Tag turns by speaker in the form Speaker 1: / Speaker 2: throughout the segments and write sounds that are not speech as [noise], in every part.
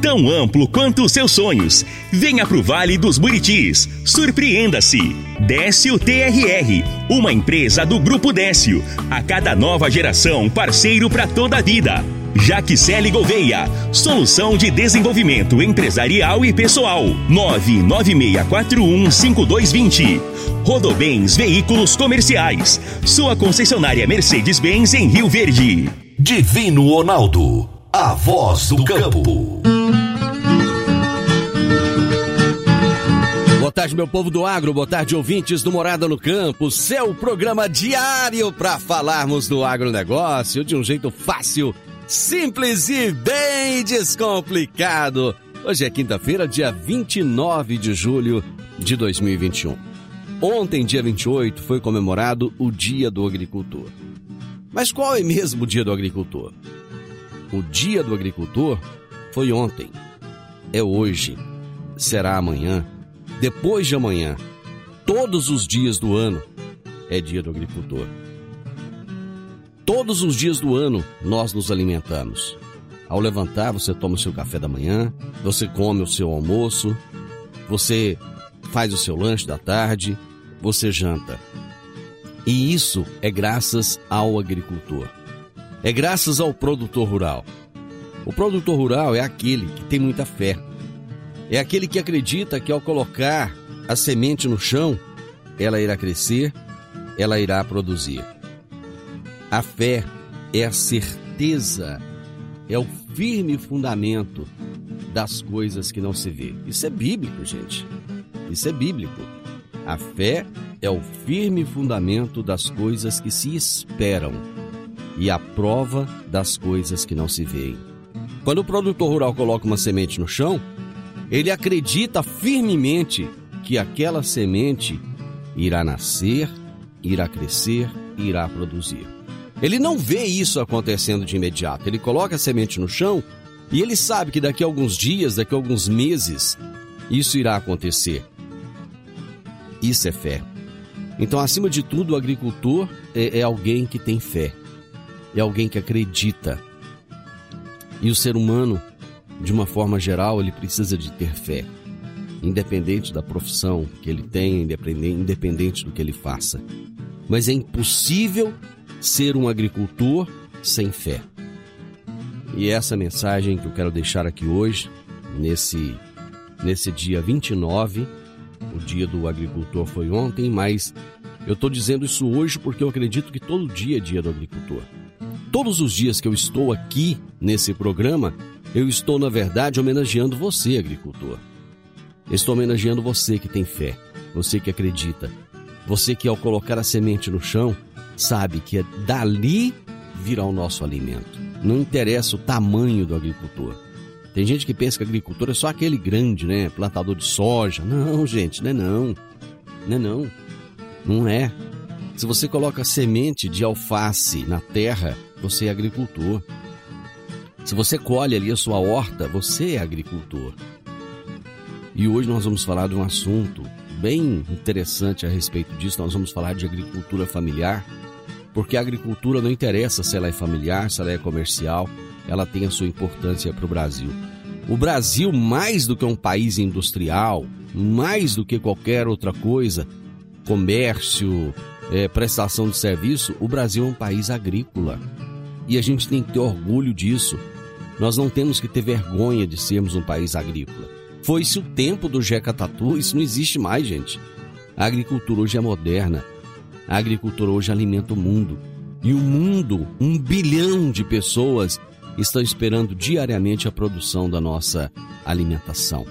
Speaker 1: tão amplo quanto os seus sonhos. Venha pro Vale dos Buritis. Surpreenda-se. Décio TRR, uma empresa do Grupo Décio. A cada nova geração, parceiro para toda a vida. Jaquicele Gouveia, solução de desenvolvimento empresarial e pessoal. 996415220. Rodobens Veículos Comerciais. Sua concessionária Mercedes-Benz em Rio Verde.
Speaker 2: Divino Ronaldo. A voz do campo.
Speaker 3: Boa tarde, meu povo do agro, boa tarde, ouvintes do Morada no Campo, seu programa diário para falarmos do agronegócio de um jeito fácil, simples e bem descomplicado. Hoje é quinta-feira, dia 29 de julho de 2021. Ontem, dia 28, foi comemorado o Dia do Agricultor. Mas qual é mesmo o Dia do Agricultor? O Dia do Agricultor foi ontem, é hoje, será amanhã, depois de amanhã, todos os dias do ano é Dia do Agricultor. Todos os dias do ano nós nos alimentamos. Ao levantar, você toma o seu café da manhã, você come o seu almoço, você faz o seu lanche da tarde, você janta. E isso é graças ao agricultor. É graças ao produtor rural. O produtor rural é aquele que tem muita fé. É aquele que acredita que ao colocar a semente no chão, ela irá crescer, ela irá produzir. A fé é a certeza, é o firme fundamento das coisas que não se vê. Isso é bíblico, gente. Isso é bíblico. A fé é o firme fundamento das coisas que se esperam e a prova das coisas que não se veem. Quando o produtor rural coloca uma semente no chão, ele acredita firmemente que aquela semente irá nascer, irá crescer, irá produzir. Ele não vê isso acontecendo de imediato. Ele coloca a semente no chão e ele sabe que daqui a alguns dias, daqui a alguns meses, isso irá acontecer. Isso é fé. Então, acima de tudo, o agricultor é, é alguém que tem fé, é alguém que acredita. E o ser humano, de uma forma geral, ele precisa de ter fé, independente da profissão que ele tenha, independente do que ele faça. Mas é impossível ser um agricultor sem fé. E essa mensagem que eu quero deixar aqui hoje, nesse, nesse dia 29, o dia do agricultor foi ontem, mas eu estou dizendo isso hoje porque eu acredito que todo dia é dia do agricultor. Todos os dias que eu estou aqui nesse programa, eu estou, na verdade, homenageando você, agricultor. Estou homenageando você que tem fé, você que acredita, você que, ao colocar a semente no chão, sabe que é dali virá o nosso alimento. Não interessa o tamanho do agricultor. Tem gente que pensa que agricultor é só aquele grande, né? Plantador de soja. Não, gente, não é não. Não é não. Não é. Se você coloca semente de alface na terra, você é agricultor. Se você colhe ali a sua horta, você é agricultor. E hoje nós vamos falar de um assunto bem interessante a respeito disso. Nós vamos falar de agricultura familiar, porque a agricultura não interessa se ela é familiar, se ela é comercial, ela tem a sua importância para o Brasil. O Brasil, mais do que um país industrial, mais do que qualquer outra coisa, comércio, é, prestação de serviço, o Brasil é um país agrícola. E a gente tem que ter orgulho disso. Nós não temos que ter vergonha de sermos um país agrícola. Foi-se o tempo do Jeca Tatu, isso não existe mais, gente. A agricultura hoje é moderna. A agricultura hoje alimenta o mundo. E o mundo, um bilhão de pessoas, estão esperando diariamente a produção da nossa alimentação.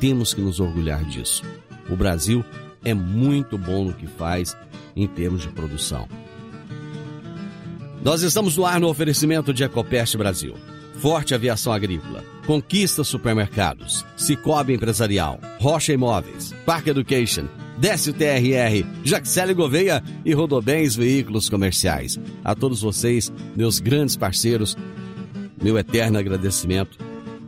Speaker 3: Temos que nos orgulhar disso. O Brasil é muito bom no que faz em termos de produção. Nós estamos no ar no oferecimento de Ecopest Brasil. Forte Aviação Agrícola, Conquista Supermercados, Cicobi Empresarial, Rocha Imóveis, Park Education, Décio TRR, Jaxele Gouveia e Rodobens Veículos Comerciais. A todos vocês, meus grandes parceiros, meu eterno agradecimento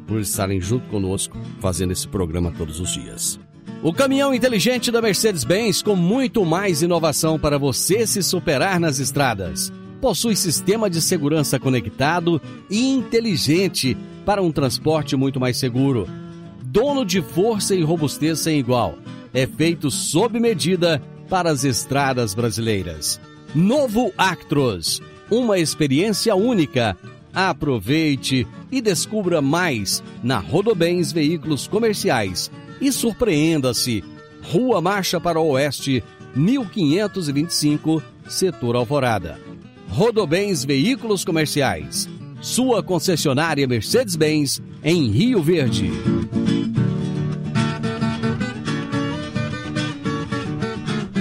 Speaker 3: por estarem junto conosco fazendo esse programa todos os dias. O caminhão inteligente da Mercedes-Benz com muito mais inovação para você se superar nas estradas. Possui sistema de segurança conectado e inteligente para um transporte muito mais seguro. Dono de força e robustez sem igual. É feito sob medida para as estradas brasileiras. Novo Actros, uma experiência única. Aproveite e descubra mais na Rodobens Veículos Comerciais e surpreenda-se. Rua Marcha para o Oeste, 1525, Setor Alvorada. Rodobens Veículos Comerciais. Sua concessionária Mercedes-Benz em Rio Verde.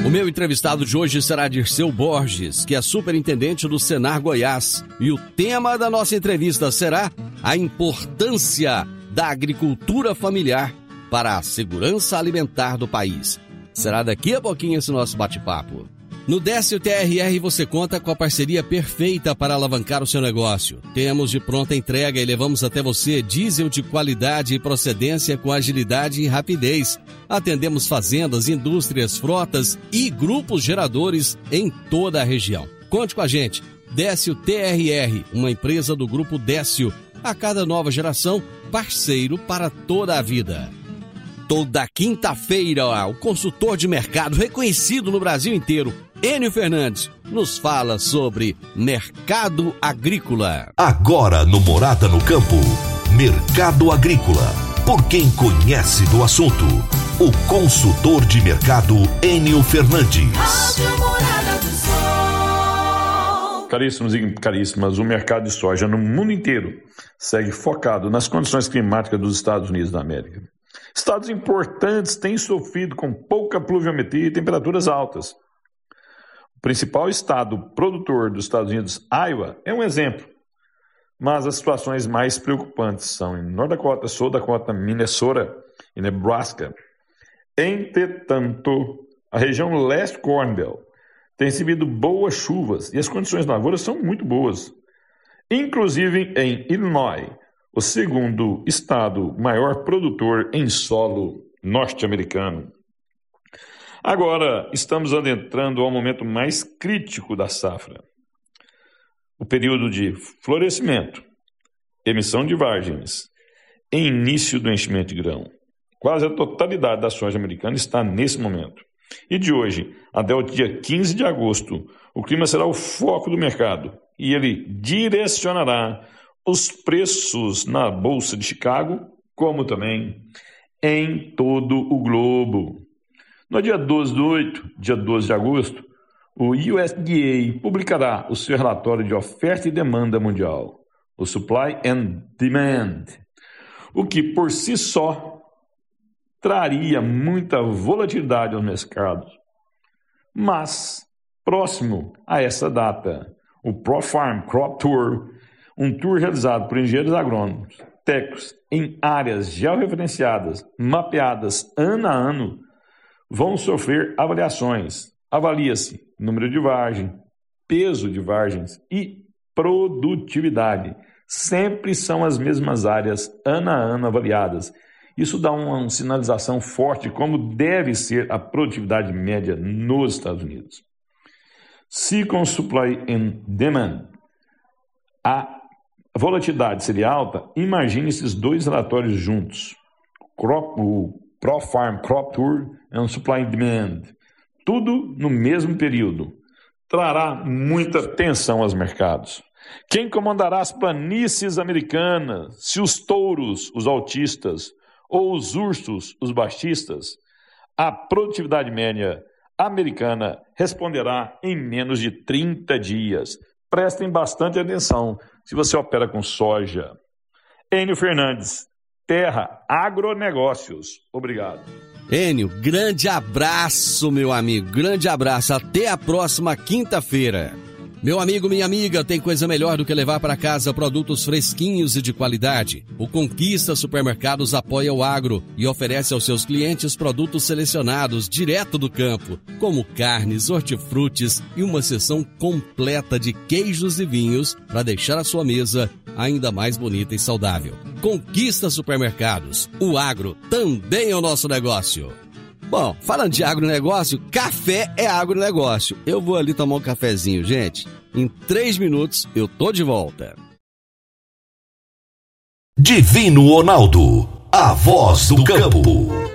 Speaker 3: O meu entrevistado de hoje será Dirceu Borges, que é superintendente do Senar Goiás. E o tema da nossa entrevista será a importância da agricultura familiar para a segurança alimentar do país. Será daqui a pouquinho esse nosso bate-papo. No Décio TRR você conta com a parceria perfeita para alavancar o seu negócio. Temos de pronta entrega e levamos até você diesel de qualidade e procedência com agilidade e rapidez. Atendemos fazendas, indústrias, frotas e grupos geradores em toda a região. Conte com a gente. Décio TRR, uma empresa do grupo Décio. A cada nova geração, parceiro para toda a vida. Toda quinta-feira, o consultor de mercado reconhecido no Brasil inteiro, Enio Fernandes, nos fala sobre mercado agrícola.
Speaker 2: Agora no Morada no Campo, Mercado Agrícola. Por quem conhece do assunto, o consultor de mercado Enio Fernandes.
Speaker 4: Rádio Morada do Sol.
Speaker 5: Caríssimos e caríssimas, o mercado de soja no mundo inteiro segue focado nas condições climáticas dos Estados Unidos da América. Estados importantes têm sofrido com pouca pluviometria e temperaturas altas. Principal estado produtor dos Estados Unidos, Iowa, é um exemplo. Mas as situações mais preocupantes são em North Dakota, Sul Dakota, Minnesota e Nebraska. Entretanto, a região leste Corn Belt tem recebido boas chuvas e as condições de lavoura são muito boas. Inclusive em Illinois, o segundo estado maior produtor em solo norte-americano. Agora, estamos adentrando ao momento mais crítico da safra. O período de florescimento, emissão de vargens e início do enchimento de grão. Quase a totalidade da soja americana está nesse momento. E de hoje até o dia 15 de agosto, o clima será o foco do mercado e ele direcionará os preços na Bolsa de Chicago, como também em todo o globo. No dia 12 de 8, dia 12 de agosto, o USDA publicará o seu relatório de oferta e demanda mundial, o Supply and Demand, o que por si só traria muita volatilidade aos mercados. Mas, próximo a essa data, o ProFarm Crop Tour um tour realizado por engenheiros agrônomos, técnicos, em áreas georreferenciadas, mapeadas ano a ano, vão sofrer avaliações. Avalia-se número de vargem, peso de vargens e produtividade. Sempre são as mesmas áreas, ano a ano avaliadas. Isso dá uma, sinalização forte como deve ser a produtividade média nos Estados Unidos. Se com supply and demand a volatilidade seria alta, imagine esses dois relatórios juntos. O ProFarm Crop Tour um Supply and Demand. Tudo no mesmo período. Trará muita tensão aos mercados. Quem comandará as planícies americanas? Se os touros, os altistas, ou os ursos, os baixistas? A produtividade média Americana responderá em menos de 30 dias. Prestem bastante atenção se você opera com soja. Enio Fernandes, Terra Agronegócios. Obrigado.
Speaker 3: Enio, grande abraço, meu amigo. Grande abraço. Até a próxima quinta-feira. Meu amigo, minha amiga, tem coisa melhor do que levar para casa produtos fresquinhos e de qualidade. O Conquista Supermercados apoia o agro e oferece aos seus clientes produtos selecionados direto do campo, como carnes, hortifrutis e uma seção completa de queijos e vinhos para deixar a sua mesa ainda mais bonita e saudável. Conquista Supermercados. O agro também é o nosso negócio. Bom, falando de agronegócio, café é agronegócio. Eu vou ali tomar um cafezinho, gente. Em três minutos eu tô de volta.
Speaker 2: Divino Ronaldo, a voz do campo.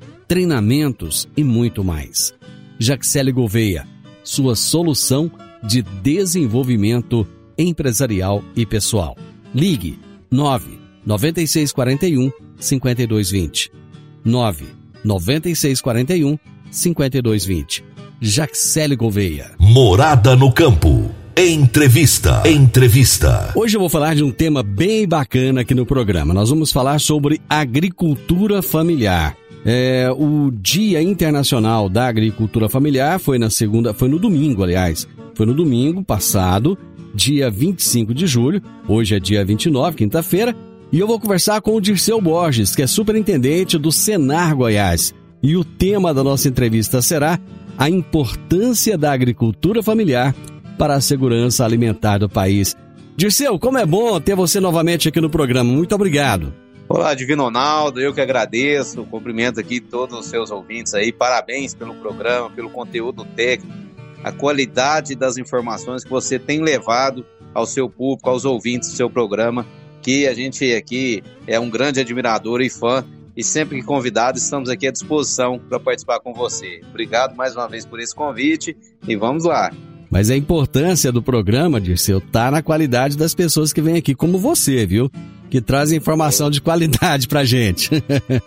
Speaker 3: treinamentos e muito mais. Jaxele Gouveia, sua solução de desenvolvimento empresarial e pessoal. Ligue 9 9641 5220. 9 9641 5220. Jaxele Gouveia.
Speaker 2: Morada no campo. Entrevista. Entrevista.
Speaker 3: Hoje eu vou falar de um tema bem bacana aqui no programa. Nós vamos falar sobre agricultura familiar. É, o Dia Internacional da Agricultura Familiar foi na segunda, foi no domingo, aliás. Foi no domingo passado, dia 25 de julho. Hoje é dia 29, quinta-feira. E eu vou conversar com o Dirceu Borges, que é superintendente do Senar Goiás. E o tema da nossa entrevista será a importância da agricultura familiar para a segurança alimentar do país. Dirceu, como é bom ter você novamente aqui no programa. Muito obrigado.
Speaker 6: Olá, Divino Ronaldo, eu que agradeço, cumprimento aqui todos os seus ouvintes aí, parabéns pelo programa, pelo conteúdo técnico, a qualidade das informações que você tem levado ao seu público, aos ouvintes do seu programa, que a gente aqui é um grande admirador e fã, e sempre que convidado, estamos aqui à disposição para participar com você. Obrigado mais uma vez por esse convite e vamos lá.
Speaker 3: Mas a importância do programa, Dirceu, tá na qualidade das pessoas que vêm aqui, como você, viu? Que trazem informação de qualidade pra gente.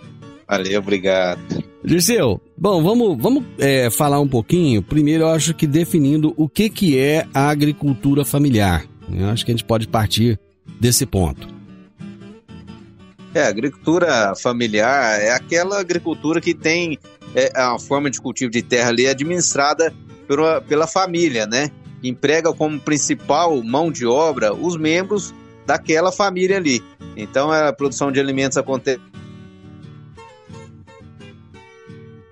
Speaker 3: [laughs]
Speaker 6: Valeu, obrigado.
Speaker 3: Dirceu, bom, vamos, vamos é, falar um pouquinho. Primeiro, eu acho que definindo o que, que é a agricultura familiar. Eu acho que a gente pode partir desse ponto.
Speaker 6: É, a agricultura familiar é aquela agricultura que tem é, a forma de cultivo de terra ali administrada pela, pela família, né? Emprega como principal mão de obra os membros daquela família ali. Então a produção de alimentos acontece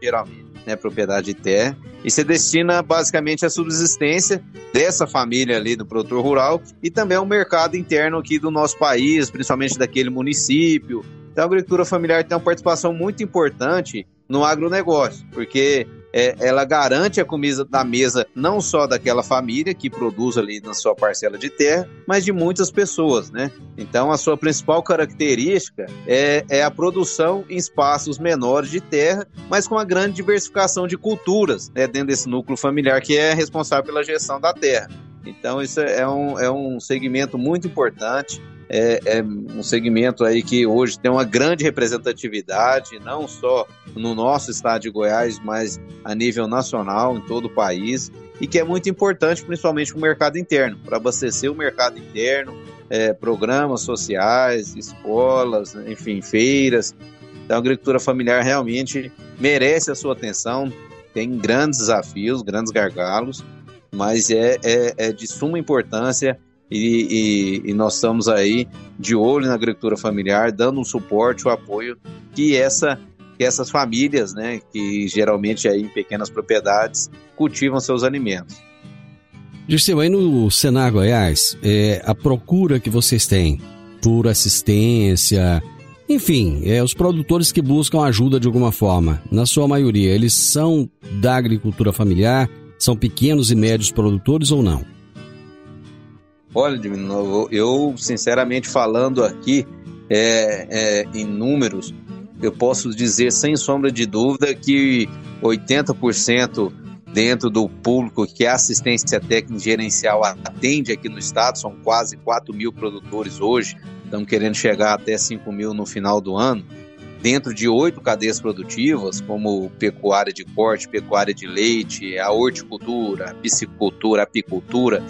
Speaker 6: geralmente, né, propriedade de terra, e se destina basicamente à subsistência dessa família ali do produtor rural e também ao mercado interno aqui do nosso país, principalmente daquele município. Então a agricultura familiar tem uma participação muito importante no agronegócio, porque é, ela garante a comida da mesa não só daquela família que produz ali na sua parcela de terra, mas de muitas pessoas, né? Então, a sua principal característica é, é a produção em espaços menores de terra, mas com uma grande diversificação de culturas né, dentro desse núcleo familiar que é responsável pela gestão da terra. Então, isso é um, é um segmento muito importante é, é, um segmento aí que hoje tem uma grande representatividade, não só no nosso estado de Goiás, mas a nível nacional, em todo o país, e que é muito importante, principalmente para o mercado interno, para abastecer o mercado interno, é, programas sociais, escolas, enfim, feiras. Então, a agricultura familiar realmente merece a sua atenção, tem grandes desafios, grandes gargalos, mas é, é, é de suma importância e, e, e, nós estamos aí de olho na agricultura familiar, dando um suporte, o um apoio que essa que essas famílias, né, que geralmente aí em pequenas propriedades cultivam seus alimentos.
Speaker 3: Dirceu, aí no Senar Goiás, é, a procura que vocês têm por assistência, enfim, é, os produtores que buscam ajuda de alguma forma, na sua maioria, eles são da agricultura familiar, são pequenos e médios produtores ou não?
Speaker 6: Olha, eu sinceramente falando aqui é, é, em números, eu posso dizer sem sombra de dúvida que 80% dentro do público que a assistência técnica gerencial atende aqui no estado, são quase 4 mil produtores hoje, estamos querendo chegar até 5 mil no final do ano, dentro de oito cadeias produtivas, como pecuária de corte, pecuária de leite, a horticultura, a piscicultura, a apicultura,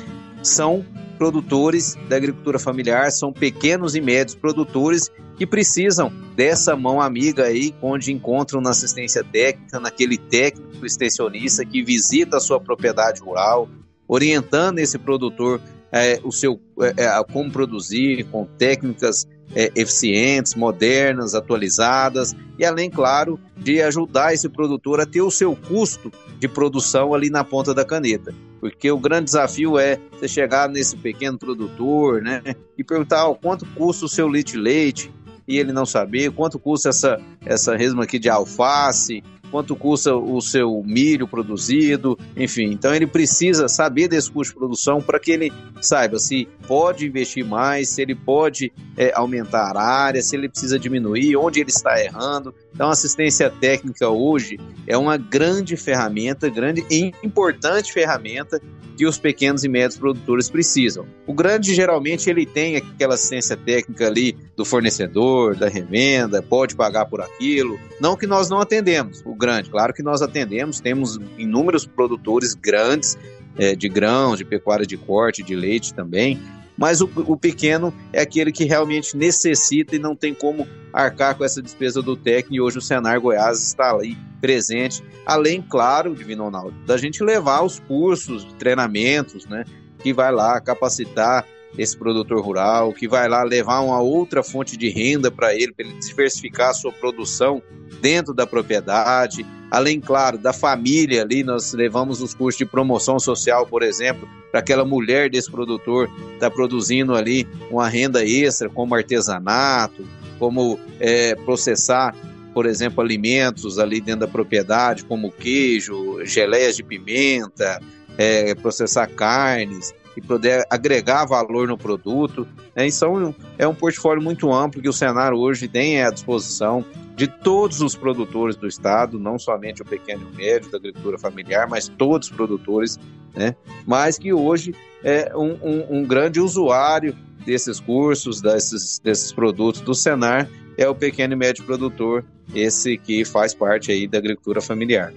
Speaker 6: são produtores da agricultura familiar, são pequenos e médios produtores que precisam dessa mão amiga aí, onde encontram na assistência técnica, naquele técnico extensionista que visita a sua propriedade rural, orientando esse produtor é, o seu é, é como produzir com técnicas é, eficientes, modernas, atualizadas e além, claro, de ajudar esse produtor a ter o seu custo de produção ali na ponta da caneta. Porque o grande desafio é você chegar nesse pequeno produtor né, e perguntar oh, quanto custa o seu leite leite e ele não saber, quanto custa essa, essa resma aqui de alface, quanto custa o seu milho produzido, enfim. Então ele precisa saber desse custo de produção para que ele saiba se pode investir mais, se ele pode é, aumentar a área, se ele precisa diminuir, onde ele está errando. Então assistência técnica hoje é uma grande ferramenta, grande e importante ferramenta que os pequenos e médios produtores precisam. O grande geralmente ele tem aquela assistência técnica ali do fornecedor, da revenda, pode pagar por aquilo. Não que nós não atendemos o grande, claro que nós atendemos, temos inúmeros produtores grandes é, de grãos, de pecuária de corte, de leite também, mas o, o, pequeno é aquele que realmente necessita e não tem como arcar com essa despesa do técnico, e hoje o Senar Goiás está ali presente, além, claro, Divino Ronaldo, da gente levar os cursos, treinamentos, né, que vai lá capacitar esse produtor rural, que vai lá levar uma outra fonte de renda para ele, para ele diversificar a sua produção dentro da propriedade. Além, claro, da família ali, nós levamos os cursos de promoção social, por exemplo, para aquela mulher desse produtor está produzindo ali uma renda extra, como artesanato, como é, processar, por exemplo, alimentos ali dentro da propriedade, como queijo, geleias de pimenta, é, processar carnes e poder agregar valor no produto. Né? Então, é um portfólio muito amplo que o Senar hoje tem à disposição de todos os produtores do estado, não somente o pequeno e o médio da agricultura familiar, mas todos os produtores, né? mas que hoje é um, um, um grande usuário desses cursos, desses, desses produtos do Senar, é o pequeno e médio produtor, esse que faz parte aí da agricultura familiar.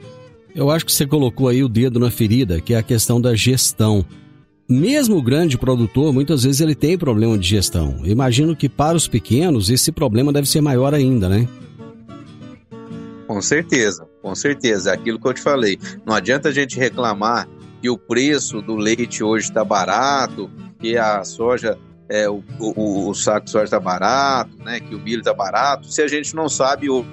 Speaker 3: Eu acho que você colocou aí o dedo na ferida, que é a questão da gestão mesmo o grande produtor, muitas vezes ele tem problema de gestão. Imagino que para os pequenos esse problema deve ser maior ainda, né?
Speaker 6: Com certeza, com certeza. É aquilo que eu te falei. Não adianta a gente reclamar que o preço do leite hoje está barato, que a soja, é, o, o, o saco de soja está barato, né, que o milho está barato, se a gente não sabe o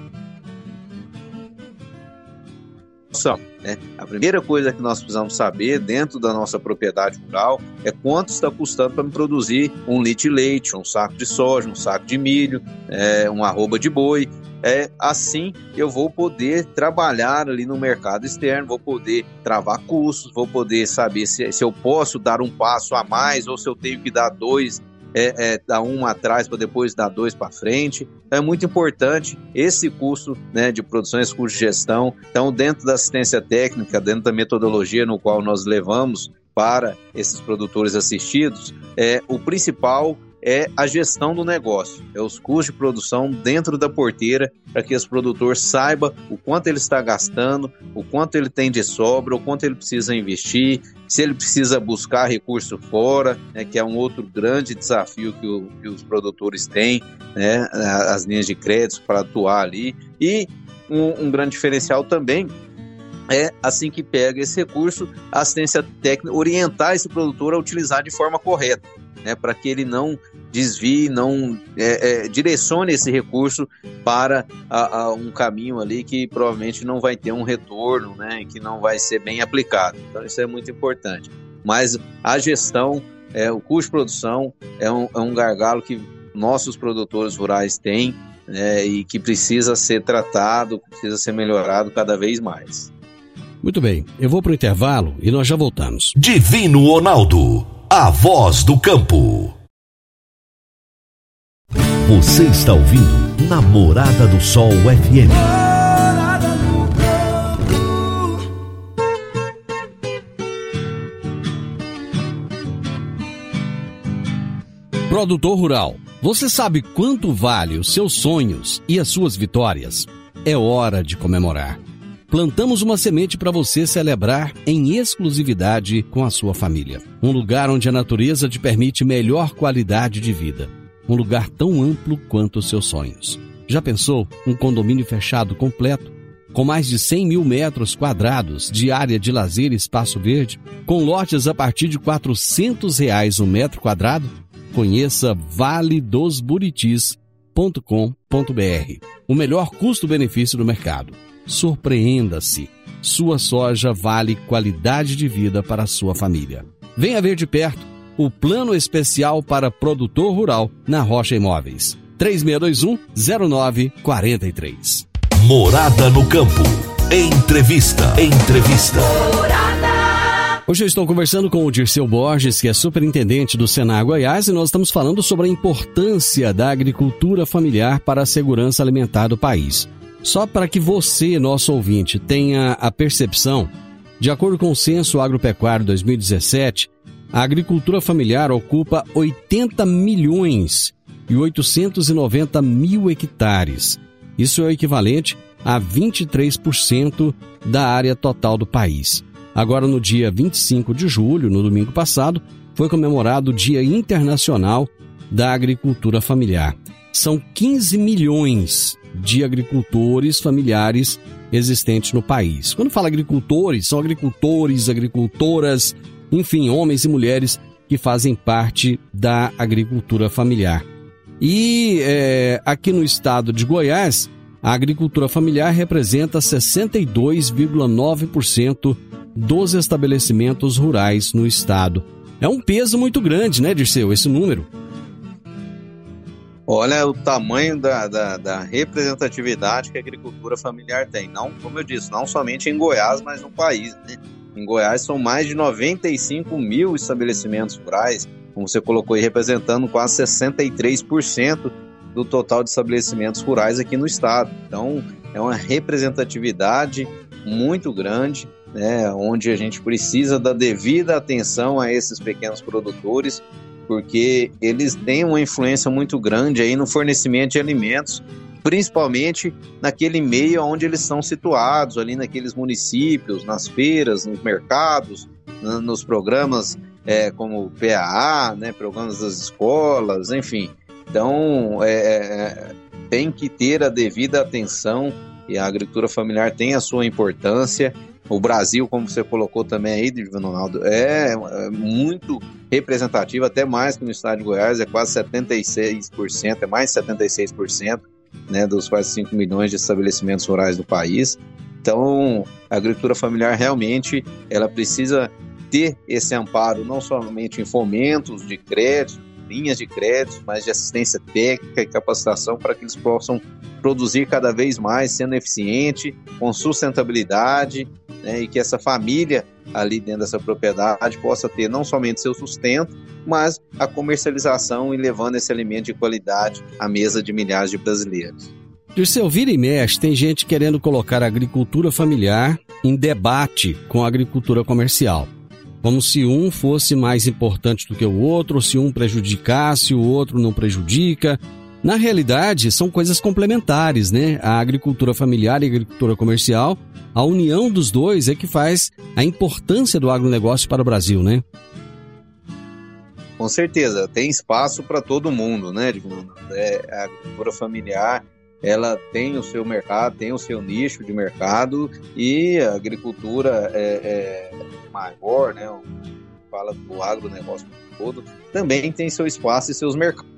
Speaker 6: Né? A primeira coisa que nós precisamos saber dentro da nossa propriedade rural é quanto está custando para me produzir um litro de leite, um saco de soja, um saco de milho, é, uma arroba de boi. É, assim eu vou poder trabalhar ali no mercado externo, vou poder travar custos, vou poder saber se, se eu posso dar um passo a mais ou se eu tenho que dar dois é, é, dar um atrás para depois dar dois para frente. Então é muito importante esse curso né, de produção, esse curso de gestão. Então, dentro da assistência técnica, dentro da metodologia no qual nós levamos para esses produtores assistidos, é, o principal é a gestão do negócio, é os custos de produção dentro da porteira, para que esse produtor saiba o quanto ele está gastando, o quanto ele tem de sobra, o quanto ele precisa investir, se ele precisa buscar recurso fora, né, que é um outro grande desafio que, o, que os produtores têm, né, as linhas de crédito para atuar ali, e um, um grande diferencial também é, assim que pega esse recurso, assistência técnica, orientar esse produtor a utilizar de forma correta né, para que ele não desvie, não é, é, direcione esse recurso para a, a um caminho ali que provavelmente não vai ter um retorno, né, que não vai ser bem aplicado. Então isso é muito importante. mas a gestão, é, o custo de produção é um, é um gargalo que nossos produtores rurais têm né, e que precisa ser tratado, precisa ser melhorado cada vez mais.
Speaker 3: Muito bem, eu vou para o intervalo e nós já voltamos.
Speaker 2: Divino Ronaldo, a voz do campo. Você está ouvindo Namorada do Sol FM.
Speaker 3: Produtor Rural, você sabe quanto vale os seus sonhos e as suas vitórias? É hora de comemorar. Plantamos uma semente para você celebrar em exclusividade com a sua família. Um lugar onde a natureza te permite melhor qualidade de vida. Um lugar tão amplo quanto os seus sonhos. Já pensou um condomínio fechado completo? Com mais de 100 mil metros quadrados de área de lazer e espaço verde? Com lotes a partir de 400 reais o um metro quadrado? Conheça valedosburitis.com.br. O melhor custo-benefício do mercado. Surpreenda-se. Sua soja vale qualidade de vida para a sua família. Venha ver de perto o plano especial para produtor rural na Rocha Imóveis. 3621-0943.
Speaker 2: Morada no campo. Entrevista. Entrevista.
Speaker 3: Hoje eu estou conversando com o Dirceu Borges, que é superintendente do Senar Goiás, e nós estamos falando sobre a importância da agricultura familiar para a segurança alimentar do país. Só para que você, nosso ouvinte, tenha a percepção, de acordo com o Censo Agropecuário 2017, a agricultura familiar ocupa 80 milhões e 890 mil hectares. Isso é o equivalente a 23% da área total do país. Agora, no dia 25 de julho, no domingo passado, foi comemorado o Dia Internacional da Agricultura Familiar. São 15 milhões de agricultores familiares existentes no país. Quando fala agricultores, são agricultores, agricultoras, enfim, homens e mulheres que fazem parte da agricultura familiar. E é, aqui no estado de Goiás, a agricultura familiar representa 62,9% dos estabelecimentos rurais no estado. É um peso muito grande, né, Dirceu, esse número?
Speaker 6: Olha o tamanho da, da, da, representatividade que a agricultura familiar tem. Não, como eu disse, não somente em Goiás, mas no país. Né? Em Goiás são mais de 95 mil estabelecimentos rurais, como você colocou aí, representando quase 63% do total de estabelecimentos rurais aqui no estado. Então, é uma representatividade muito grande, né, onde a gente precisa da devida atenção a esses pequenos produtores, porque eles têm uma influência muito grande aí no fornecimento de alimentos, principalmente naquele meio onde eles são situados, ali naqueles municípios, nas feiras, nos mercados, nos programas é, como o PAA, né, programas das escolas, enfim. Então, é, é, tem que ter a devida atenção e a agricultura familiar tem a sua importância. O Brasil, como você colocou também aí, Divino Ronaldo, é, é muito representativo, até mais que no estado de Goiás, é quase 76%, é mais de 76% né, dos quase 5 milhões de estabelecimentos rurais do país. Então, a agricultura familiar realmente ela precisa ter esse amparo não somente em fomentos de crédito, linhas de crédito, mas de assistência técnica e capacitação para que eles possam produzir cada vez mais, sendo eficiente, com sustentabilidade, né, e que essa família ali dentro dessa propriedade possa ter não somente seu sustento, mas a comercialização e levando esse alimento de qualidade à mesa de milhares de brasileiros.
Speaker 3: seu vira e mexe, tem gente querendo colocar a agricultura familiar em debate com a agricultura comercial como se um fosse mais importante do que o outro, se um prejudicasse, o outro não prejudica. Na realidade, são coisas complementares, né? A agricultura familiar e a agricultura comercial, a união dos dois é que faz a importância do agronegócio para o Brasil, né?
Speaker 6: Com certeza, tem espaço para todo mundo, né? É, a agricultura familiar ela tem o seu mercado, tem o seu nicho de mercado e a agricultura é, é maior, né? Fala do agronegócio todo, também tem seu espaço e seus mercados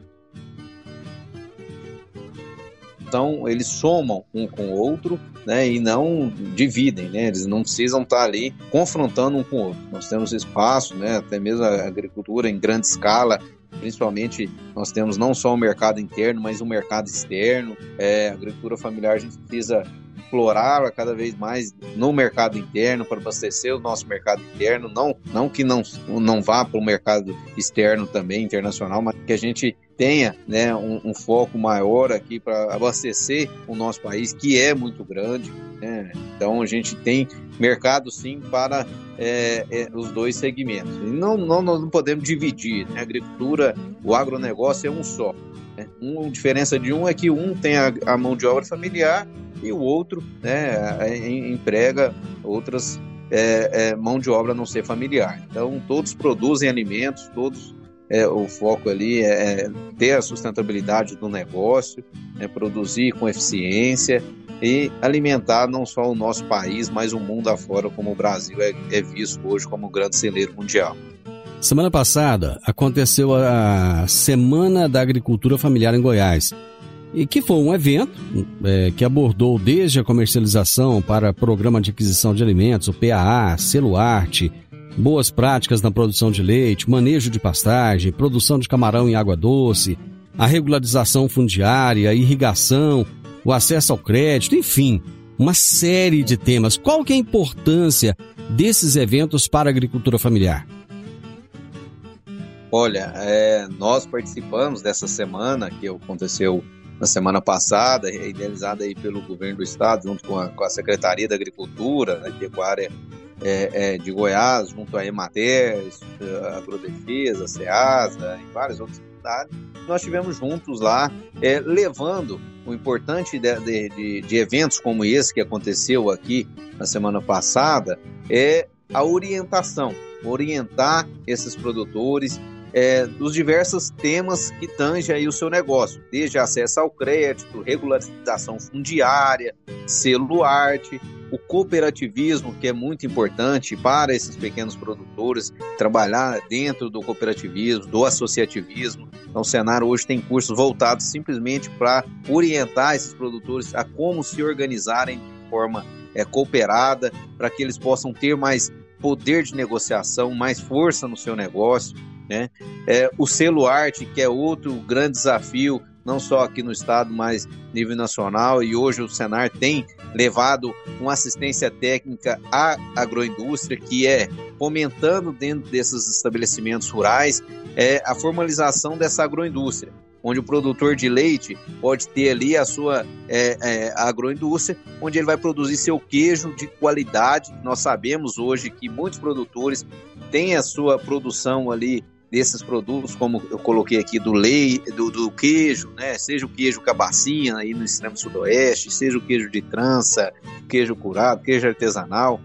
Speaker 6: estão, eles somam um com o outro, né, e não dividem, né, eles não precisam estar ali confrontando um com o outro. Nós temos espaço, né, até mesmo a agricultura em grande escala, principalmente nós temos não só o mercado interno, mas o mercado externo. É, agricultura familiar a gente precisa explorar cada vez mais no mercado interno para abastecer o nosso mercado interno, não, não que não, não vá para o mercado externo também, internacional, mas que a gente tenha né, um, um foco maior aqui para abastecer o nosso país, que é muito grande. Né? Então a gente tem mercado sim para é, é, os dois segmentos. E não, não, nós não podemos dividir. Né? A agricultura, o agronegócio é um só. Né? A diferença de um é que um tem a, a mão de obra familiar e o outro né, emprega outras é, é, mão de obra não ser familiar. Então todos produzem alimentos, todos é, o foco ali é, é ter a sustentabilidade do negócio, é produzir com eficiência e alimentar não só o nosso país, mas o mundo afora, como o Brasil é, é visto hoje como um grande celeiro mundial.
Speaker 3: Semana passada aconteceu a Semana da Agricultura Familiar em Goiás, e que foi um evento é, que abordou desde a comercialização para programa de aquisição de alimentos, o PAA, Celuarte, boas práticas na produção de leite, manejo de pastagem, produção de camarão em água doce, a regularização fundiária, irrigação, o acesso ao crédito, enfim, uma série de temas. Qual que é a importância desses eventos para a agricultura familiar?
Speaker 6: Olha, é, nós participamos dessa semana que aconteceu na semana passada, idealizada aí pelo governo do estado, junto com a, com a Secretaria da Agricultura, da Pecuária é, é, de Goiás, junto à Emater, a Agrodefesa, a SEASA e várias outras cidades, nós tivemos juntos lá, é, levando o importante de, de, de, eventos como esse que aconteceu aqui na semana passada, é a orientação, orientar esses produtores é, dos diversos temas que tangem aí o seu negócio, desde acesso ao crédito, regularização fundiária, selo arte, o cooperativismo, que é muito importante para esses pequenos produtores, trabalhar dentro do cooperativismo, do associativismo. Então, o Senar hoje tem cursos voltados simplesmente para orientar esses produtores a como se organizarem de forma é, cooperada, para que eles possam ter mais poder de negociação, mais força no seu negócio. Né? É, o selo arte, que é outro grande desafio, não só aqui no estado, mas nível nacional, e hoje o Senar tem levado uma assistência técnica à agroindústria, que é fomentando dentro desses estabelecimentos rurais é, a formalização dessa agroindústria onde o produtor de leite pode ter ali a sua é, é, agroindústria, onde ele vai produzir seu queijo de qualidade. Nós sabemos hoje que muitos produtores têm a sua produção ali desses produtos, como eu coloquei aqui, do leite, do, do, queijo, né? Seja o queijo cabacinha aí no extremo sudoeste, seja o queijo de trança, queijo curado, queijo artesanal,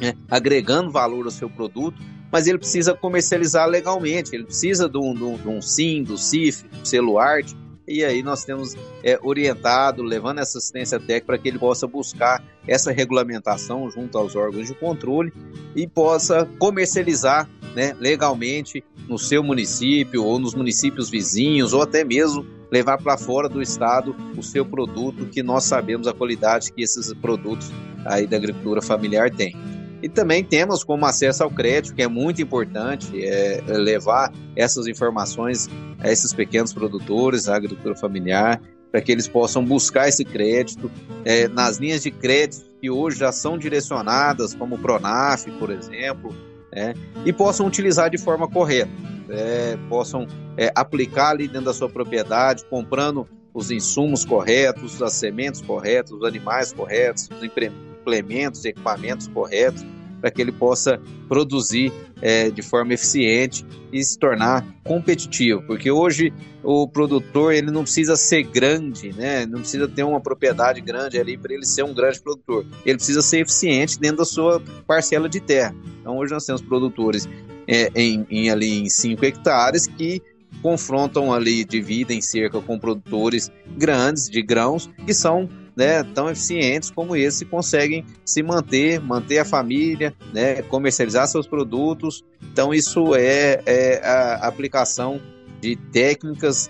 Speaker 6: né? agregando valor ao seu produto, mas ele precisa comercializar legalmente, ele precisa de um, de um, de um SIM, do CIF, do selo arte, e aí nós temos é, orientado, levando essa assistência técnica para que ele possa buscar essa regulamentação junto aos órgãos de controle e possa comercializar né, legalmente no seu município ou nos municípios vizinhos ou até mesmo levar para fora do estado o seu produto que nós sabemos a qualidade que esses produtos aí da agricultura familiar têm. E também temos como acesso ao crédito, que é muito importante, é levar essas informações a esses pequenos produtores, a agricultura familiar, para que eles possam buscar esse crédito é, nas linhas de crédito que hoje já são direcionadas, como o Pronaf, por exemplo, né, e possam utilizar de forma correta, é, possam é, aplicar ali dentro da sua propriedade, comprando os insumos corretos, as sementes corretas, os animais corretos, os implementos, equipamentos corretos, para que ele possa produzir é, de forma eficiente e se tornar competitivo, porque hoje o produtor ele não precisa ser grande, né? Não precisa ter uma propriedade grande ali para ele ser um grande produtor. Ele precisa ser eficiente dentro da sua parcela de terra. Então hoje nós temos produtores é, em, em, ali em 5 hectares que confrontam ali, dividem cerca com produtores grandes de grãos que são né, tão eficientes como esse conseguem se manter, manter a família, né, comercializar seus produtos. Então isso é, é a aplicação de técnicas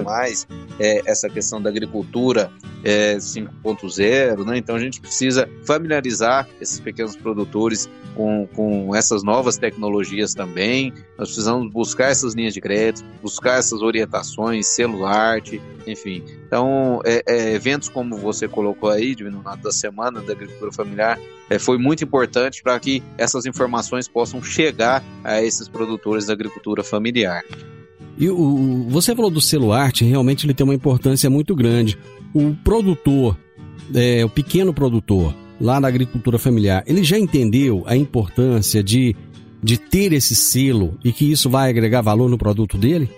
Speaker 6: mais é, essa questão da agricultura é, 5.0, né? Então a gente precisa familiarizar esses pequenos produtores com, com essas novas tecnologias também. Nós precisamos buscar essas linhas de crédito, buscar essas orientações, celular, enfim. Então, é, é, eventos como você colocou aí, Divino da Semana da Agricultura Familiar, é, foi muito importante para que essas informações possam chegar a esses produtores da agricultura familiar.
Speaker 3: E o, você falou do selo arte, realmente ele tem uma importância muito grande. O produtor, é, o pequeno produtor, lá na agricultura familiar, ele já entendeu a importância de, de ter esse selo e que isso vai agregar valor no produto dele?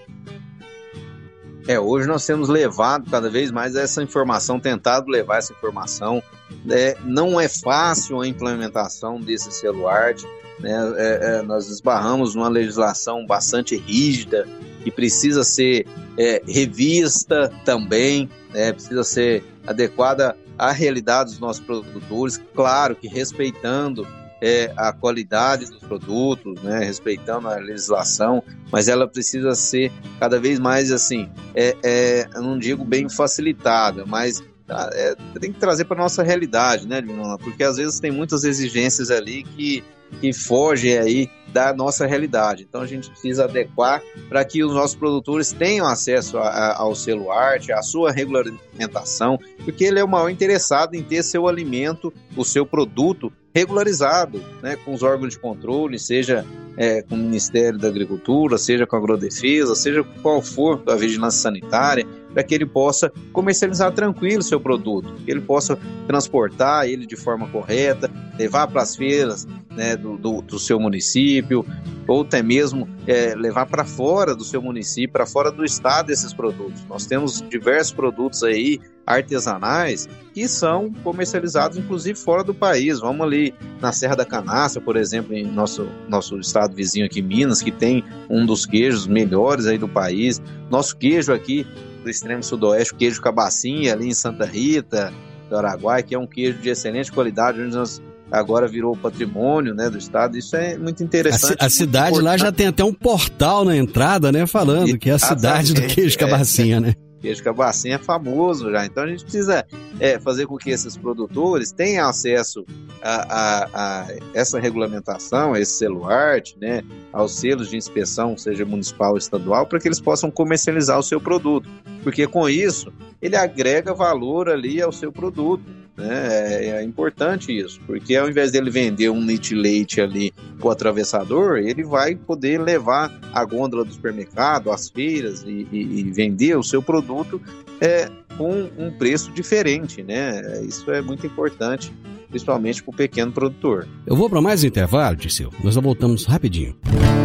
Speaker 6: É, hoje nós temos levado cada vez mais essa informação, tentado levar essa informação. É, não é fácil a implementação desse selo arte. Né? É, é, nós esbarramos numa legislação bastante rígida que precisa ser é, revista também, né? precisa ser adequada à realidade dos nossos produtores, claro que respeitando é, a qualidade dos produtos, né, respeitando a legislação, mas ela precisa ser cada vez mais assim, é, é, não digo bem facilitada, mas ah, é, tem que trazer para nossa realidade, né, Porque às vezes tem muitas exigências ali que que foge aí da nossa realidade. Então a gente precisa adequar para que os nossos produtores tenham acesso a, a, ao selo arte, à sua regulamentação, porque ele é o maior interessado em ter seu alimento, o seu produto regularizado né, com os órgãos de controle, seja é, com o Ministério da Agricultura, seja com a Agrodefesa, seja qual for a vigilância sanitária, para que ele possa comercializar tranquilo o seu produto, que ele possa transportar ele de forma correta, levar para as feiras né, do, do, do, seu município, ou até mesmo é, levar para fora do seu município, para fora do estado esses produtos. Nós temos diversos produtos aí artesanais que são comercializados inclusive fora do país. Vamos ali na Serra da Canastra, por exemplo, em nosso, nosso estado vizinho aqui, Minas, que tem um dos queijos melhores aí do país. Nosso queijo aqui do extremo sudoeste, o queijo cabacinha ali em Santa Rita, do Araguai, que é um queijo de excelente qualidade, onde nós agora virou patrimônio né, do estado. Isso é muito interessante.
Speaker 3: A, a cidade importante. lá já tem até um portal na entrada, né? Falando que é a cidade do queijo cabacinha, é, né?
Speaker 6: Queijo cabacinha é famoso já. Então a gente precisa é, fazer com que esses produtores tenham acesso a, a, a essa regulamentação, a esse selo arte, né? Aos selos de inspeção, seja municipal ou estadual, para que eles possam comercializar o seu produto. Porque com isso, ele agrega valor ali ao seu produto. Né? É, é importante isso, porque ao invés dele vender um leite leite ali para o atravessador, ele vai poder levar a gôndola do supermercado, às feiras e, e, e vender o seu produto é, com um preço diferente, né? Isso é muito importante, principalmente para o pequeno produtor.
Speaker 3: Eu vou para mais um intervalo, Disseu. Nós já voltamos rapidinho.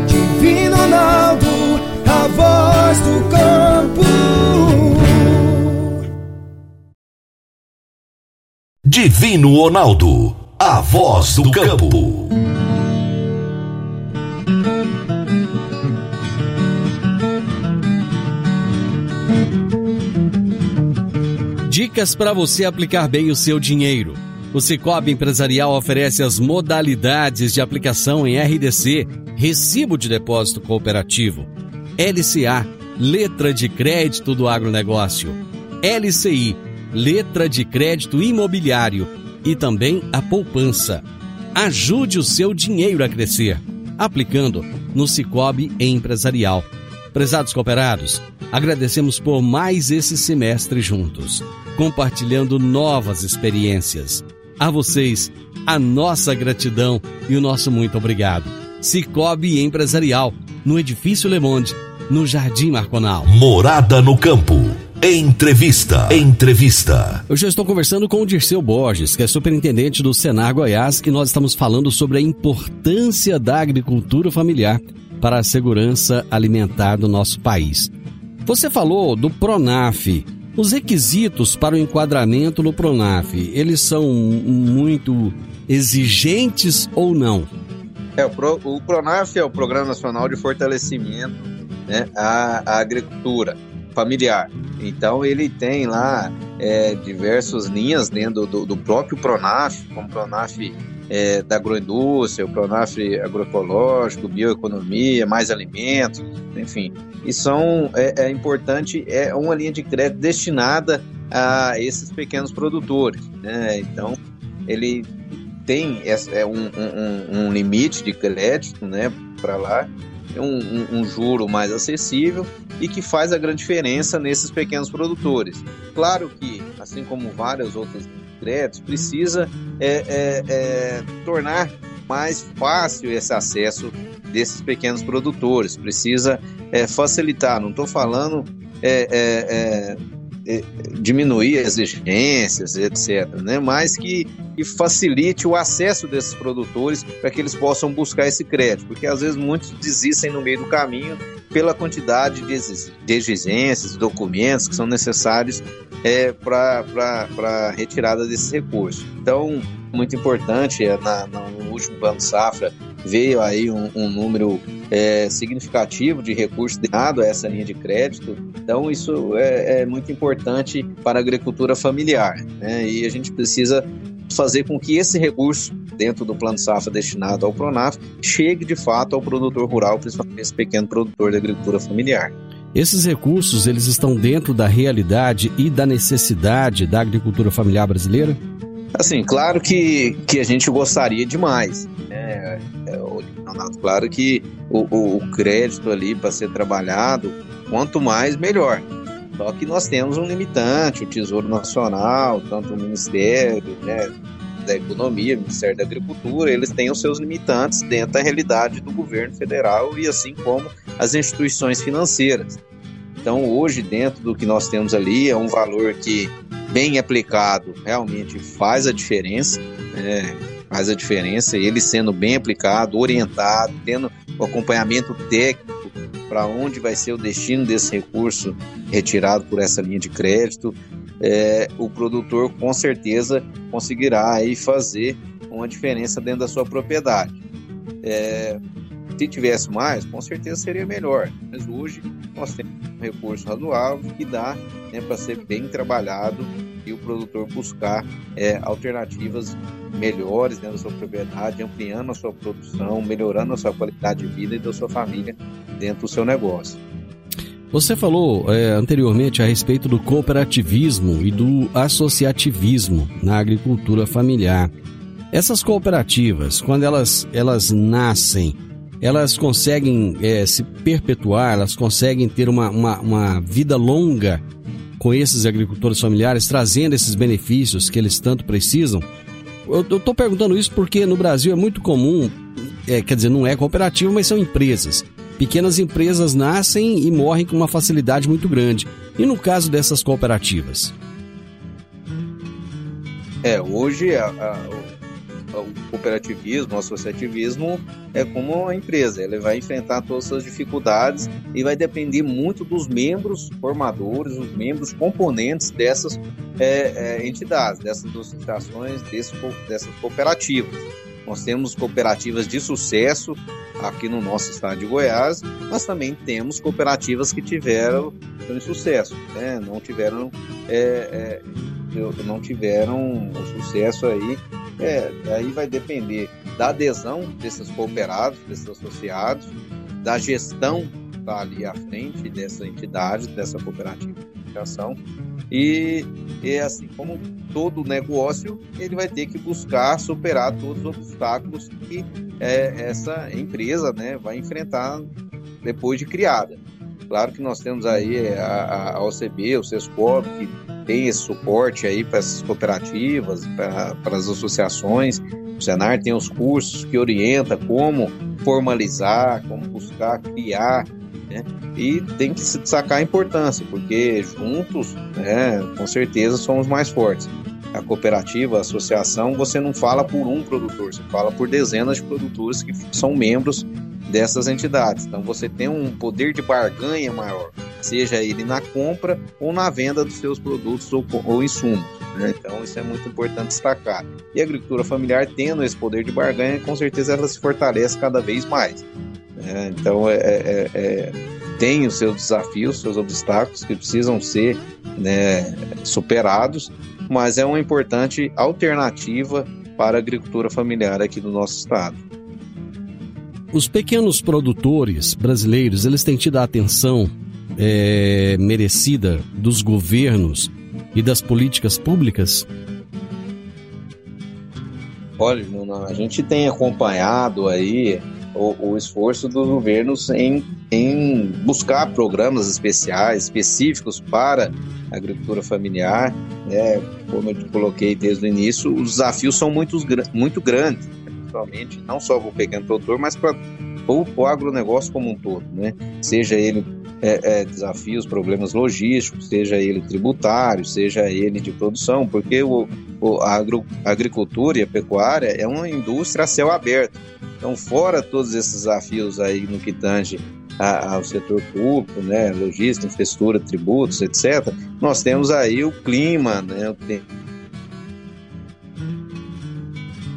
Speaker 4: Divino Ronaldo, a voz do campo.
Speaker 2: Divino Ronaldo, a voz do campo.
Speaker 3: Dicas para você aplicar bem o seu dinheiro. O Cicobi Empresarial oferece as modalidades de aplicação em RDC, Recibo de Depósito Cooperativo, LCA, Letra de Crédito do Agronegócio, LCI, letra de crédito imobiliário e também a poupança. Ajude o seu dinheiro a crescer, aplicando no Cicobi Empresarial. Prezados cooperados, agradecemos por mais esse semestre juntos, compartilhando novas experiências. A vocês, a nossa gratidão e o nosso muito obrigado. Cicobi Empresarial, no Edifício Le Monde, no Jardim Marconal.
Speaker 2: Morada no Campo. Entrevista. Entrevista.
Speaker 3: Eu já estou conversando com o Dirceu Borges, que é superintendente do Senar Goiás, e nós estamos falando sobre a importância da agricultura familiar para a segurança alimentar do nosso país. Você falou do Pronaf. Os requisitos para o enquadramento no Pronaf, eles são muito exigentes ou não?
Speaker 6: É, o, Pro, o Pronaf é o Programa Nacional de Fortalecimento né, à, à Agricultura familiar. Então ele tem lá é, diversas linhas dentro do, do próprio Pronaf, como Pronaf é, da agroindústria, o Pronaf agroecológico, bioeconomia, mais alimentos, enfim. E são, é, é importante, é uma linha de crédito destinada a esses pequenos produtores. Né? Então, ele tem é um, um, um limite de crédito né, para lá, um, um, um, juro mais acessível e que faz a grande diferença nesses pequenos produtores. Claro que, assim como várias outras créditos, precisa é, é, é, tornar mais fácil esse acesso desses pequenos produtores, precisa é, facilitar. Não estou falando é, é, é, diminuir as exigências, etc., né? mas que, que facilite o acesso desses produtores para que eles possam buscar esse crédito, porque às vezes muitos desistem no meio do caminho pela quantidade de exigências, documentos que são necessários é, para a retirada desses recursos. Então, muito importante, é, na, no último plano safra veio aí um, um número é, significativo de recursos dado a essa linha de crédito. Então, isso é, é muito importante para a agricultura familiar. Né? E a gente precisa fazer com que esse recurso dentro do plano safra destinado ao Pronaf chegue de fato ao produtor rural, principalmente esse pequeno produtor da agricultura familiar.
Speaker 3: Esses recursos, eles estão dentro da realidade e da necessidade da agricultura familiar brasileira?
Speaker 6: Assim, claro que, que a gente gostaria demais. Né? É, claro que o, o, o crédito ali para ser trabalhado, quanto mais, melhor. Só que nós temos um limitante, o Tesouro Nacional, tanto o Ministério né, da Economia, o Ministério da Agricultura, eles têm os seus limitantes dentro da realidade do governo federal e assim como as instituições financeiras. Então, hoje, dentro do que nós temos ali, é um valor que, bem aplicado, realmente faz a diferença, né? Faz a diferença, ele sendo bem aplicado, orientado, tendo o acompanhamento técnico para onde vai ser o destino desse recurso retirado por essa linha de crédito, é, o produtor com certeza conseguirá aí fazer uma diferença dentro da sua propriedade. É, se tivesse mais, com certeza seria melhor. Mas hoje nós temos um recurso razoável que dá né, para ser bem trabalhado o produtor buscar é, alternativas melhores dentro da sua propriedade, ampliando a sua produção, melhorando a sua qualidade de vida e da sua família dentro do seu negócio.
Speaker 3: Você falou é, anteriormente a respeito do cooperativismo e do associativismo na agricultura familiar. Essas cooperativas, quando elas, elas nascem, elas conseguem é, se perpetuar, elas conseguem ter uma, uma, uma vida longa com esses agricultores familiares, trazendo esses benefícios que eles tanto precisam? Eu estou perguntando isso porque no Brasil é muito comum, é, quer dizer, não é cooperativa, mas são empresas pequenas empresas nascem e morrem com uma facilidade muito grande. E no caso dessas cooperativas?
Speaker 6: É, hoje a, a, o, cooperativismo, o associativismo é como uma empresa, ele vai enfrentar todas as dificuldades e vai depender muito dos membros formadores, os membros componentes dessas é, é, entidades, dessas associações, desse, dessas cooperativas. Nós temos cooperativas de sucesso aqui no nosso estado de Goiás, mas também temos cooperativas que tiveram sucesso, né? não tiveram é, é, não tiveram o sucesso aí. É, aí vai depender da adesão desses cooperados, desses associados, da gestão que está ali à frente dessa entidade, dessa cooperativa de educação e, e assim como todo negócio, ele vai ter que buscar superar todos os obstáculos que é, essa empresa né, vai enfrentar depois de criada. Claro que nós temos aí a, a OCB, o SESCOB, que tem esse suporte aí para essas cooperativas, para, para as associações. O Senar tem os cursos que orienta como formalizar, como buscar criar né? E tem que se destacar a importância, porque juntos, né, com certeza, somos mais fortes. A cooperativa, a associação, você não fala por um produtor, você fala por dezenas de produtores que são membros dessas entidades. Então você tem um poder de barganha maior, seja ele na compra ou na venda dos seus produtos ou, ou insumos. Né? Então isso é muito importante destacar. E a agricultura familiar tendo esse poder de barganha, com certeza ela se fortalece cada vez mais. É, então, é, é, é, tem os seus desafios, os seus obstáculos que precisam ser né, superados, mas é uma importante alternativa para a agricultura familiar aqui do nosso estado.
Speaker 3: Os pequenos produtores brasileiros, eles têm tido a atenção é, merecida dos governos e das políticas públicas?
Speaker 6: Olha, a gente tem acompanhado aí o, o, esforço dos governos em, em buscar programas especiais, específicos para a agricultura familiar. Né? Como eu coloquei desde o início, os desafios são muito, muito grandes, principalmente não só para o pequeno produtor, mas para o agronegócio como um todo, né? Seja ele é, é, desafios, problemas logísticos, seja ele tributário, seja ele de produção, porque o, o agro, a agricultura e a pecuária é uma indústria a céu aberto. Então, fora todos esses desafios aí no que tange ao setor público, né, logística, infraestrutura, tributos, etc., nós temos aí o clima, né,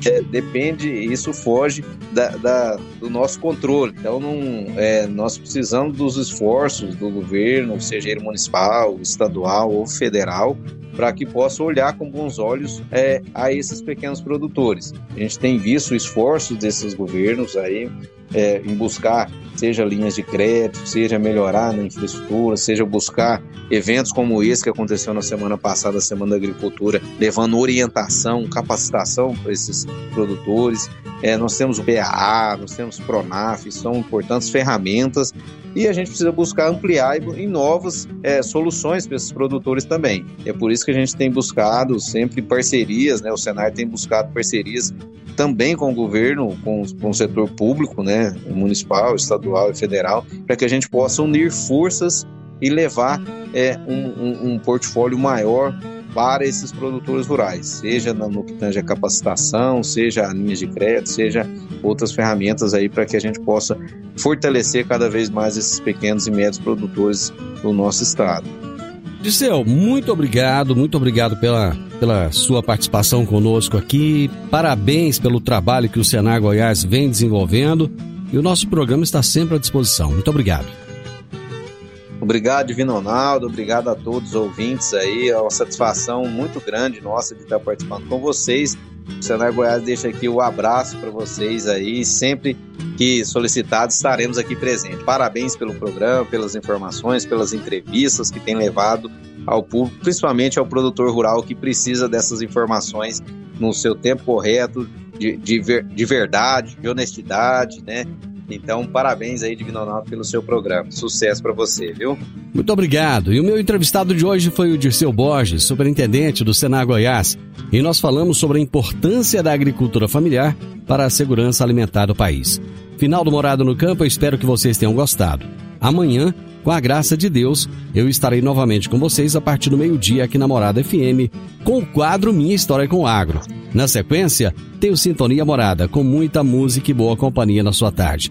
Speaker 6: é, depende, isso foge da, da, do nosso controle. Então, não, é, nós precisamos dos esforços do governo, seja ele municipal, estadual ou federal, para que possa olhar com bons olhos é, a esses pequenos produtores. A gente tem visto esforços desses governos aí é, em buscar, seja linhas de crédito, seja melhorar na infraestrutura, seja buscar eventos como esse que aconteceu na semana passada, a Semana da Agricultura, levando orientação, capacitação para esses produtores. É, nós temos o PAA, nós temos o Pronaf, são importantes ferramentas e a gente precisa buscar ampliar em novas é, soluções para esses produtores também. É por isso que a gente tem buscado sempre parcerias, né? O Senar tem buscado parcerias também com o governo, com, com o setor público, né, municipal, estadual e federal, para que a gente possa unir forças e levar é, um, um, um portfólio maior para esses produtores rurais, seja no que tange a capacitação, seja a linhas de crédito, seja outras ferramentas aí para que a gente possa fortalecer cada vez mais esses pequenos e médios produtores do nosso estado.
Speaker 3: Disseu, muito obrigado, muito obrigado pela, pela sua participação conosco aqui. Parabéns pelo trabalho que o Senar Goiás vem desenvolvendo e o nosso programa está sempre à disposição. Muito obrigado.
Speaker 6: Obrigado, Divino Ronaldo. Obrigado a todos os ouvintes aí. É uma satisfação muito grande nossa de estar participando com vocês. O Senar Goiás deixa aqui o abraço para vocês aí. Sempre que solicitados, estaremos aqui presentes. Parabéns pelo programa, pelas informações, pelas entrevistas que tem levado ao público, principalmente ao produtor rural que precisa dessas informações no seu tempo correto, de, de, ver, de verdade, de honestidade, né? Então, parabéns aí, Divino Ronaldo, pelo seu programa. Sucesso para você, viu?
Speaker 3: Muito obrigado. E o meu entrevistado de hoje foi o Dirceu Borges, superintendente do Senar Goiás. E nós falamos sobre a importância da agricultura familiar para a segurança alimentar do país. Final do Morado no Campo, eu espero que vocês tenham gostado. Amanhã, com a graça de Deus, eu estarei novamente com vocês a partir do meio-dia aqui na Morada FM, com o quadro Minha História com o Agro. Na sequência, tenho Sintonia Morada, com muita música e boa companhia na sua tarde.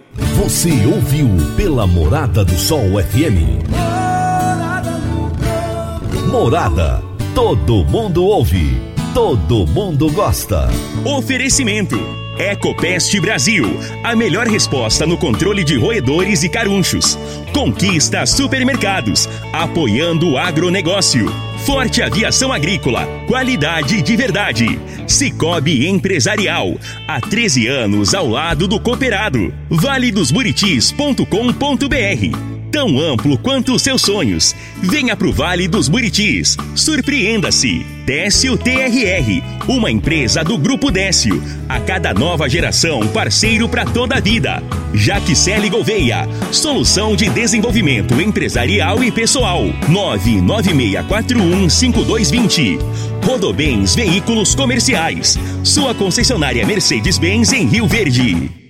Speaker 2: Você ouviu pela Morada do Sol FM. Morada. Todo mundo ouve. Todo mundo gosta.
Speaker 1: Oferecimento. Ecopest Brasil, a melhor resposta no controle de roedores e carunchos. Conquista supermercados, apoiando o agronegócio. Forte Aviação Agrícola, qualidade de verdade. Cicobi Empresarial, há 13 anos ao lado do cooperado. valedosburitis.com.br tão amplo quanto os seus sonhos. Venha pro Vale dos Buritis. Surpreenda-se. Décio TRR, uma empresa do Grupo Décio. A cada nova geração, parceiro para toda a vida. Jaquicele Gouveia, solução de desenvolvimento empresarial e pessoal. 996415220. Rodobens Veículos Comerciais. Sua concessionária Mercedes-Benz em Rio Verde.